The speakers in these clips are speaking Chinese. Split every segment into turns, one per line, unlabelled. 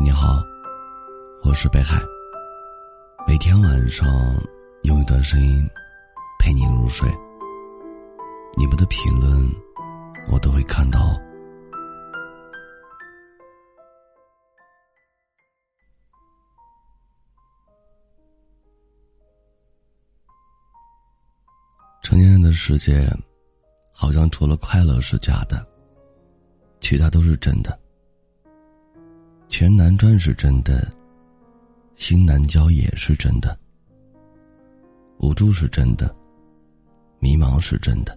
你好，我是北海。每天晚上用一段声音陪你入睡。你们的评论我都会看到。成年人的世界，好像除了快乐是假的，其他都是真的。钱难赚是真的，心难交也是真的，无助是真的，迷茫是真的，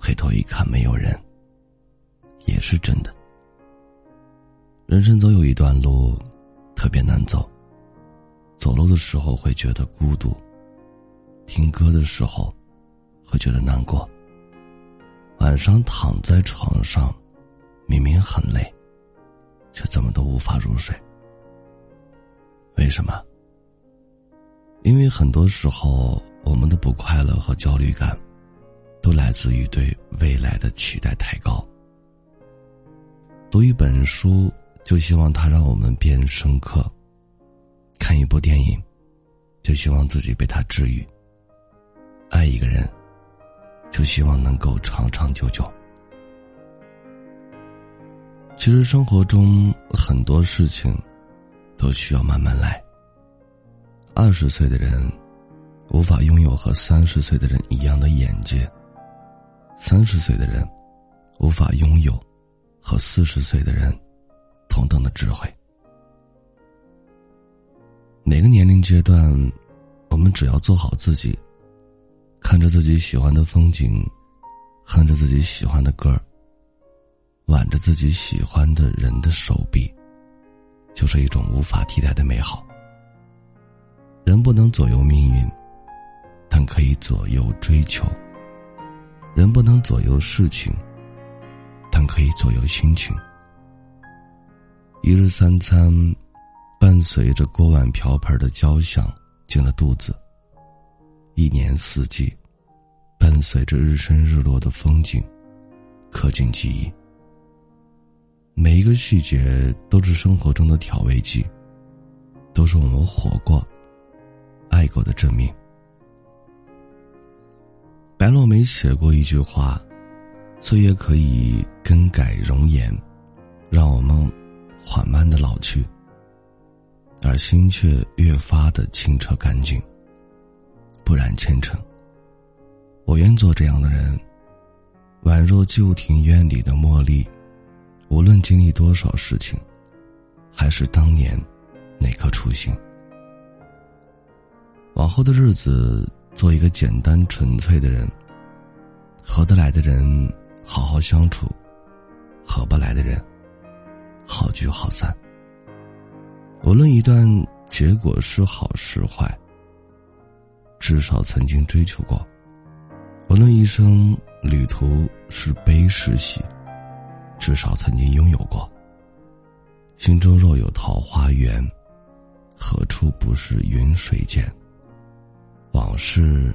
回头一看没有人，也是真的。人生总有一段路特别难走，走路的时候会觉得孤独。听歌的时候，会觉得难过。晚上躺在床上，明明很累，却怎么都无法入睡。为什么？因为很多时候，我们的不快乐和焦虑感，都来自于对未来的期待太高。读一本书，就希望它让我们变深刻；看一部电影，就希望自己被它治愈。爱一个人，就希望能够长长久久。其实生活中很多事情，都需要慢慢来。二十岁的人，无法拥有和三十岁的人一样的眼界；三十岁的人，无法拥有和四十岁的人同等的智慧。哪个年龄阶段，我们只要做好自己。看着自己喜欢的风景，哼着自己喜欢的歌挽着自己喜欢的人的手臂，就是一种无法替代的美好。人不能左右命运，但可以左右追求；人不能左右事情，但可以左右心情。一日三餐，伴随着锅碗瓢盆的交响进了肚子。一年四季，伴随着日升日落的风景，刻进记忆。每一个细节都是生活中的调味剂，都是我们活过、爱过的证明。白落梅写过一句话：“岁月可以更改容颜，让我们缓慢的老去，而心却越发的清澈干净。”不染前尘。我愿做这样的人，宛若旧庭院里的茉莉，无论经历多少事情，还是当年那颗初心。往后的日子，做一个简单纯粹的人。合得来的人好好相处，合不来的人好聚好散。无论一段结果是好是坏。至少曾经追求过，无论一生旅途是悲是喜，至少曾经拥有过。心中若有桃花源，何处不是云水间？往事，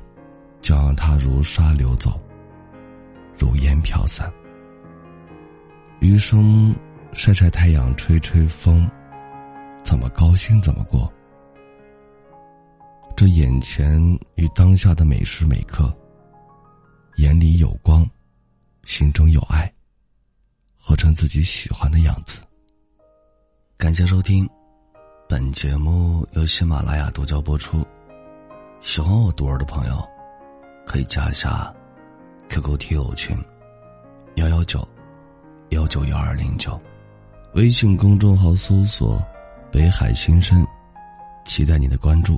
就让它如沙流走，如烟飘散。余生，晒晒太阳，吹吹风，怎么高兴怎么过。这眼前与当下的每时每刻，眼里有光，心中有爱，成自己喜欢的样子。感谢收听，本节目由喜马拉雅独家播出。喜欢我独儿的朋友，可以加一下 QQ 听友群幺幺九幺九幺二零九，微信公众号搜索“北海新生”，期待你的关注。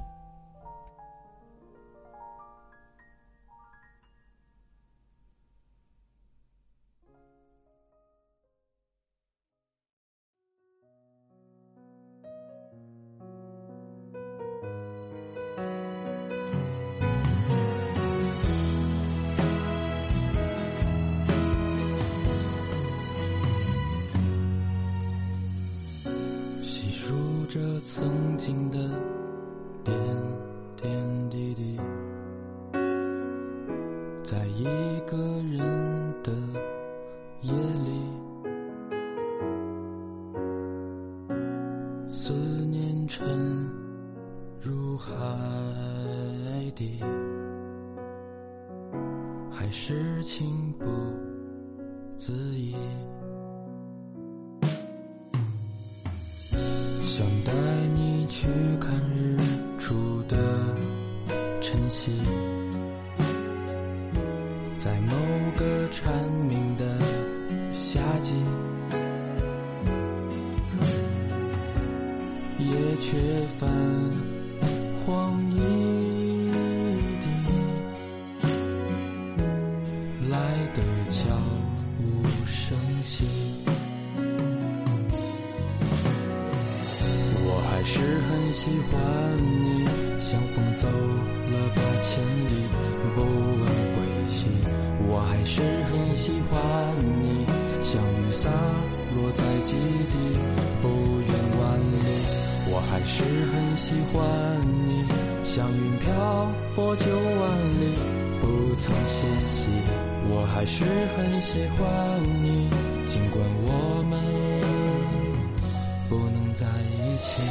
底，还是情不自已。想带你去看日出的晨曦，在某个蝉鸣的夏季。也缺泛黄一的悄无声息。我还是很喜欢你，像风走了八千里，不问归期。我还是很喜欢你，像雨洒落在基地，不远万里。我还是很喜欢你，像云漂泊九万里，不曾歇息。我还是很喜欢你，尽管我们不能在一起。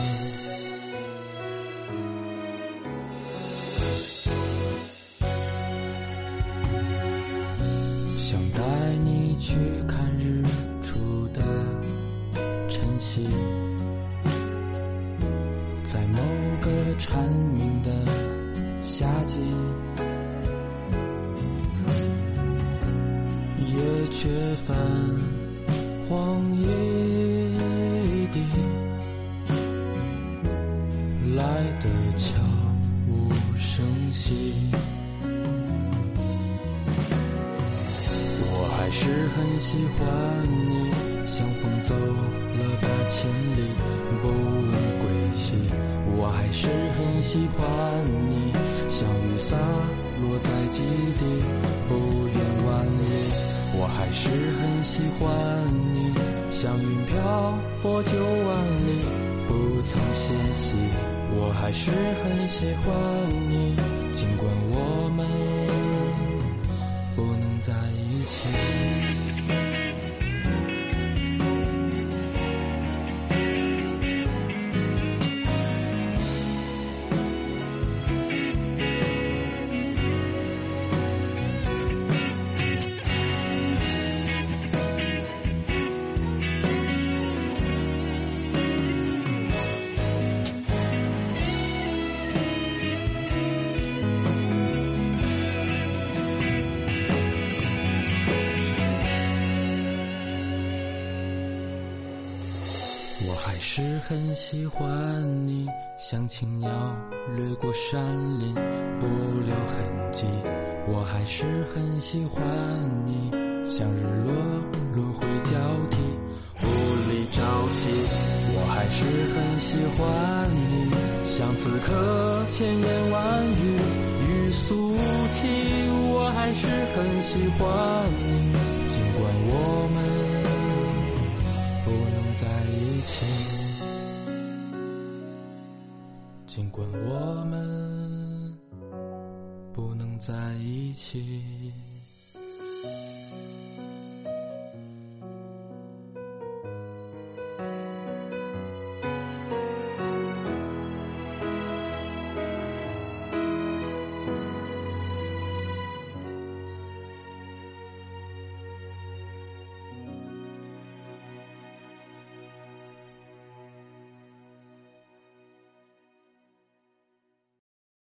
想带你去看日出的晨曦。在某个蝉鸣的夏季，却泛黄一地，来得悄无声息。我还是很喜欢你，像风走了八千里，不问归期。我还是很喜欢你，像雨洒落在基地，还是很喜欢你，像云漂泊九万里，不曾歇息。我还是很喜欢你，尽管我们不能在一起。我还是很喜欢你，像青鸟掠过山林，不留痕迹。我还是很喜欢你，像日落轮回交替，不离朝夕。我还是很喜欢你，像此刻千言万语欲诉起。我还是很喜欢你，一起，尽管我们不能在一起。